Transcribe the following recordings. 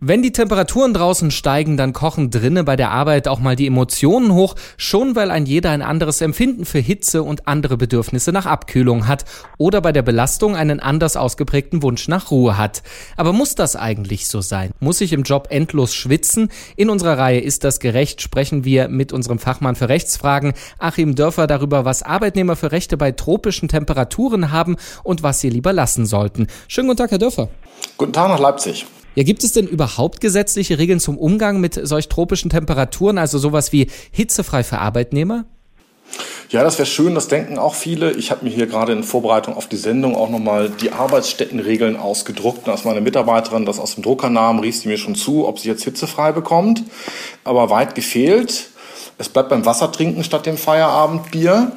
Wenn die Temperaturen draußen steigen, dann kochen drinnen bei der Arbeit auch mal die Emotionen hoch, schon weil ein jeder ein anderes Empfinden für Hitze und andere Bedürfnisse nach Abkühlung hat oder bei der Belastung einen anders ausgeprägten Wunsch nach Ruhe hat. Aber muss das eigentlich so sein? Muss ich im Job endlos schwitzen? In unserer Reihe Ist das gerecht? sprechen wir mit unserem Fachmann für Rechtsfragen Achim Dörfer darüber, was Arbeitnehmer für Rechte bei tropischen Temperaturen haben und was sie lieber lassen sollten. Schönen guten Tag, Herr Dörfer. Guten Tag nach Leipzig. Ja, gibt es denn überhaupt gesetzliche Regeln zum Umgang mit solch tropischen Temperaturen, also sowas wie hitzefrei für Arbeitnehmer? Ja, das wäre schön, das denken auch viele. Ich habe mir hier gerade in Vorbereitung auf die Sendung auch nochmal die Arbeitsstättenregeln ausgedruckt. Und als meine Mitarbeiterin das aus dem Drucker nahm, rief sie mir schon zu, ob sie jetzt hitzefrei bekommt. Aber weit gefehlt. Es bleibt beim Wassertrinken statt dem Feierabendbier.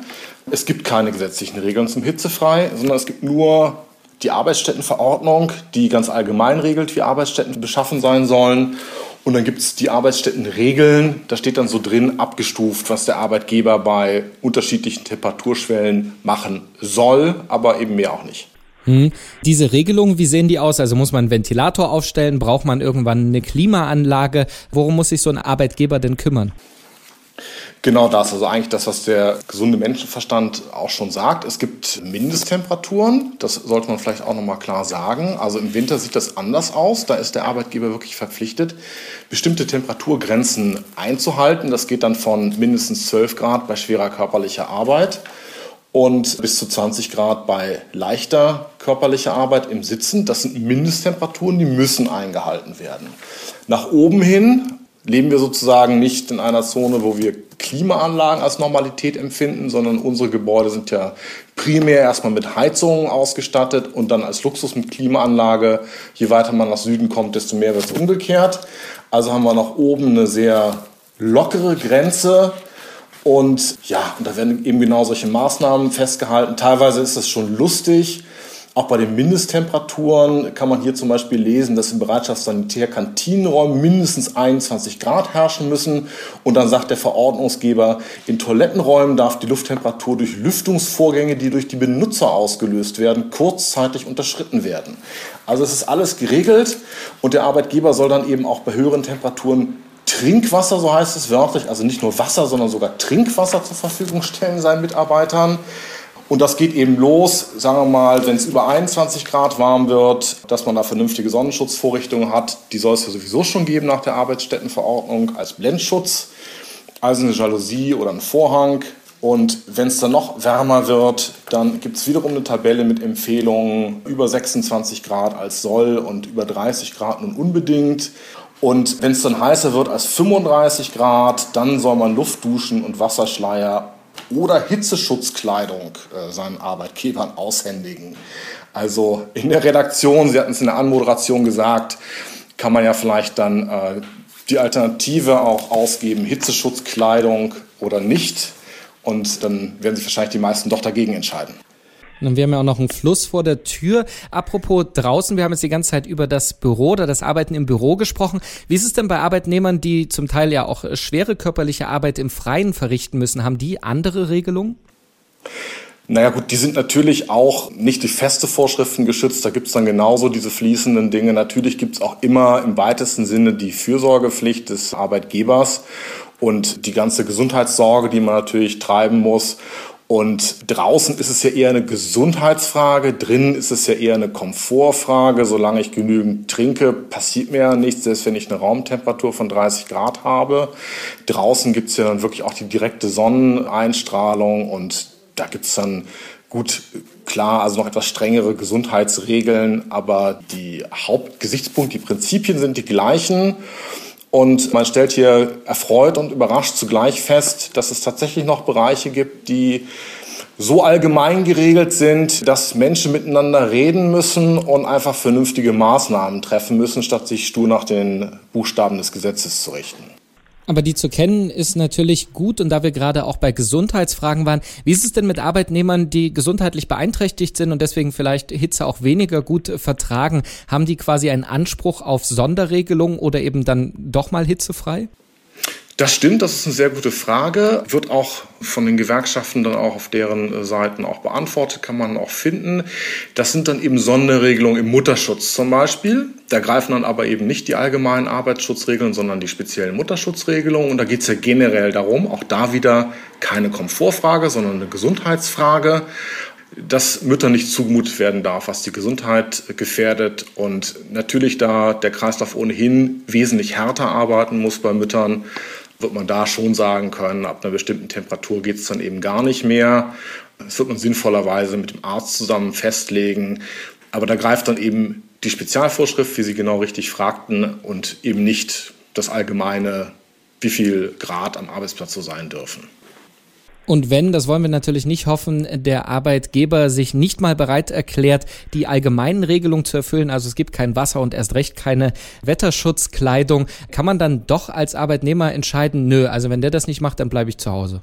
Es gibt keine gesetzlichen Regeln zum hitzefrei, sondern es gibt nur die Arbeitsstättenverordnung, die ganz allgemein regelt, wie Arbeitsstätten beschaffen sein sollen. Und dann gibt es die Arbeitsstättenregeln, da steht dann so drin abgestuft, was der Arbeitgeber bei unterschiedlichen Temperaturschwellen machen soll, aber eben mehr auch nicht. Hm. Diese Regelungen, wie sehen die aus? Also muss man einen Ventilator aufstellen? Braucht man irgendwann eine Klimaanlage? Worum muss sich so ein Arbeitgeber denn kümmern? Genau das, also eigentlich das, was der gesunde Menschenverstand auch schon sagt. Es gibt Mindesttemperaturen, das sollte man vielleicht auch nochmal klar sagen. Also im Winter sieht das anders aus, da ist der Arbeitgeber wirklich verpflichtet, bestimmte Temperaturgrenzen einzuhalten. Das geht dann von mindestens 12 Grad bei schwerer körperlicher Arbeit und bis zu 20 Grad bei leichter körperlicher Arbeit im Sitzen. Das sind Mindesttemperaturen, die müssen eingehalten werden. Nach oben hin leben wir sozusagen nicht in einer Zone, wo wir Klimaanlagen als Normalität empfinden, sondern unsere Gebäude sind ja primär erstmal mit Heizungen ausgestattet und dann als Luxus mit Klimaanlage. Je weiter man nach Süden kommt, desto mehr wird es umgekehrt. Also haben wir nach oben eine sehr lockere Grenze. Und ja, und da werden eben genau solche Maßnahmen festgehalten. Teilweise ist das schon lustig. Auch bei den Mindesttemperaturen kann man hier zum Beispiel lesen, dass in Bereitschaftssanitär-Kantinenräumen mindestens 21 Grad herrschen müssen. Und dann sagt der Verordnungsgeber, in Toilettenräumen darf die Lufttemperatur durch Lüftungsvorgänge, die durch die Benutzer ausgelöst werden, kurzzeitig unterschritten werden. Also es ist alles geregelt und der Arbeitgeber soll dann eben auch bei höheren Temperaturen Trinkwasser, so heißt es wörtlich, also nicht nur Wasser, sondern sogar Trinkwasser zur Verfügung stellen seinen Mitarbeitern. Und das geht eben los, sagen wir mal, wenn es über 21 Grad warm wird, dass man da vernünftige Sonnenschutzvorrichtungen hat. Die soll es ja sowieso schon geben nach der Arbeitsstättenverordnung als Blendschutz. Also eine Jalousie oder ein Vorhang. Und wenn es dann noch wärmer wird, dann gibt es wiederum eine Tabelle mit Empfehlungen über 26 Grad als soll und über 30 Grad nun unbedingt. Und wenn es dann heißer wird als 35 Grad, dann soll man Luft duschen und Wasserschleier oder Hitzeschutzkleidung äh, seinen Arbeitgebern aushändigen. Also in der Redaktion, Sie hatten es in der Anmoderation gesagt, kann man ja vielleicht dann äh, die Alternative auch ausgeben, Hitzeschutzkleidung oder nicht. Und dann werden sich wahrscheinlich die meisten doch dagegen entscheiden. Und wir haben ja auch noch einen Fluss vor der Tür. Apropos draußen, wir haben jetzt die ganze Zeit über das Büro oder das Arbeiten im Büro gesprochen. Wie ist es denn bei Arbeitnehmern, die zum Teil ja auch schwere körperliche Arbeit im Freien verrichten müssen? Haben die andere Regelungen? Naja gut, die sind natürlich auch nicht durch feste Vorschriften geschützt. Da gibt es dann genauso diese fließenden Dinge. Natürlich gibt es auch immer im weitesten Sinne die Fürsorgepflicht des Arbeitgebers und die ganze Gesundheitssorge, die man natürlich treiben muss. Und draußen ist es ja eher eine Gesundheitsfrage, drinnen ist es ja eher eine Komfortfrage. Solange ich genügend trinke, passiert mir ja nichts, selbst wenn ich eine Raumtemperatur von 30 Grad habe. Draußen gibt es ja dann wirklich auch die direkte Sonneneinstrahlung und da gibt es dann gut, klar, also noch etwas strengere Gesundheitsregeln, aber die Hauptgesichtspunkte, die Prinzipien sind die gleichen. Und man stellt hier erfreut und überrascht zugleich fest, dass es tatsächlich noch Bereiche gibt, die so allgemein geregelt sind, dass Menschen miteinander reden müssen und einfach vernünftige Maßnahmen treffen müssen, statt sich stur nach den Buchstaben des Gesetzes zu richten. Aber die zu kennen ist natürlich gut und da wir gerade auch bei Gesundheitsfragen waren, wie ist es denn mit Arbeitnehmern, die gesundheitlich beeinträchtigt sind und deswegen vielleicht Hitze auch weniger gut vertragen? Haben die quasi einen Anspruch auf Sonderregelung oder eben dann doch mal hitzefrei? Das stimmt, das ist eine sehr gute Frage. Wird auch von den Gewerkschaften dann auch auf deren äh, Seiten auch beantwortet, kann man auch finden. Das sind dann eben Sonderregelungen im Mutterschutz zum Beispiel. Da greifen dann aber eben nicht die allgemeinen Arbeitsschutzregeln, sondern die speziellen Mutterschutzregelungen. Und da geht es ja generell darum, auch da wieder keine Komfortfrage, sondern eine Gesundheitsfrage dass Müttern nicht zugemutet werden darf, was die Gesundheit gefährdet. Und natürlich, da der Kreislauf ohnehin wesentlich härter arbeiten muss bei Müttern, wird man da schon sagen können, ab einer bestimmten Temperatur geht es dann eben gar nicht mehr. Das wird man sinnvollerweise mit dem Arzt zusammen festlegen. Aber da greift dann eben die Spezialvorschrift, wie Sie genau richtig fragten, und eben nicht das allgemeine, wie viel Grad am Arbeitsplatz so sein dürfen. Und wenn, das wollen wir natürlich nicht hoffen, der Arbeitgeber sich nicht mal bereit erklärt, die allgemeinen Regelungen zu erfüllen, also es gibt kein Wasser und erst recht keine Wetterschutzkleidung, kann man dann doch als Arbeitnehmer entscheiden, nö, also wenn der das nicht macht, dann bleibe ich zu Hause.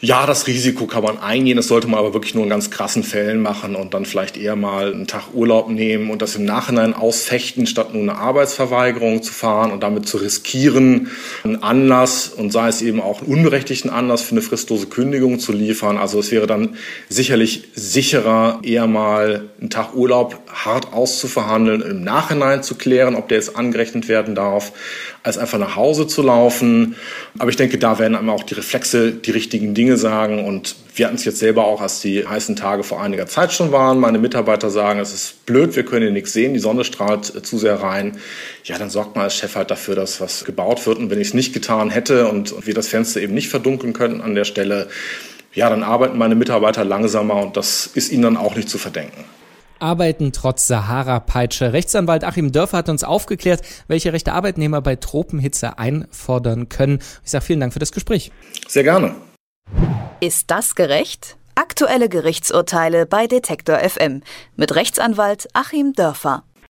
Ja, das Risiko kann man eingehen. Das sollte man aber wirklich nur in ganz krassen Fällen machen und dann vielleicht eher mal einen Tag Urlaub nehmen und das im Nachhinein ausfechten, statt nur eine Arbeitsverweigerung zu fahren und damit zu riskieren, einen Anlass und sei es eben auch einen unberechtigten Anlass für eine fristlose Kündigung zu liefern. Also es wäre dann sicherlich sicherer, eher mal einen Tag Urlaub hart auszuverhandeln, im Nachhinein zu klären, ob der jetzt angerechnet werden darf, als einfach nach Hause zu laufen. Aber ich denke, da werden einem auch die Reflexe die richtigen Dinge sagen. Und wir hatten es jetzt selber auch, als die heißen Tage vor einiger Zeit schon waren. Meine Mitarbeiter sagen, es ist blöd, wir können hier nichts sehen, die Sonne strahlt äh, zu sehr rein. Ja, dann sorgt man als Chef halt dafür, dass was gebaut wird. Und wenn ich es nicht getan hätte und wir das Fenster eben nicht verdunkeln könnten an der Stelle, ja, dann arbeiten meine Mitarbeiter langsamer und das ist ihnen dann auch nicht zu verdenken. Arbeiten trotz Sahara-Peitsche. Rechtsanwalt Achim Dörfer hat uns aufgeklärt, welche Rechte Arbeitnehmer bei Tropenhitze einfordern können. Ich sage vielen Dank für das Gespräch. Sehr gerne. Ist das gerecht? Aktuelle Gerichtsurteile bei Detektor FM mit Rechtsanwalt Achim Dörfer.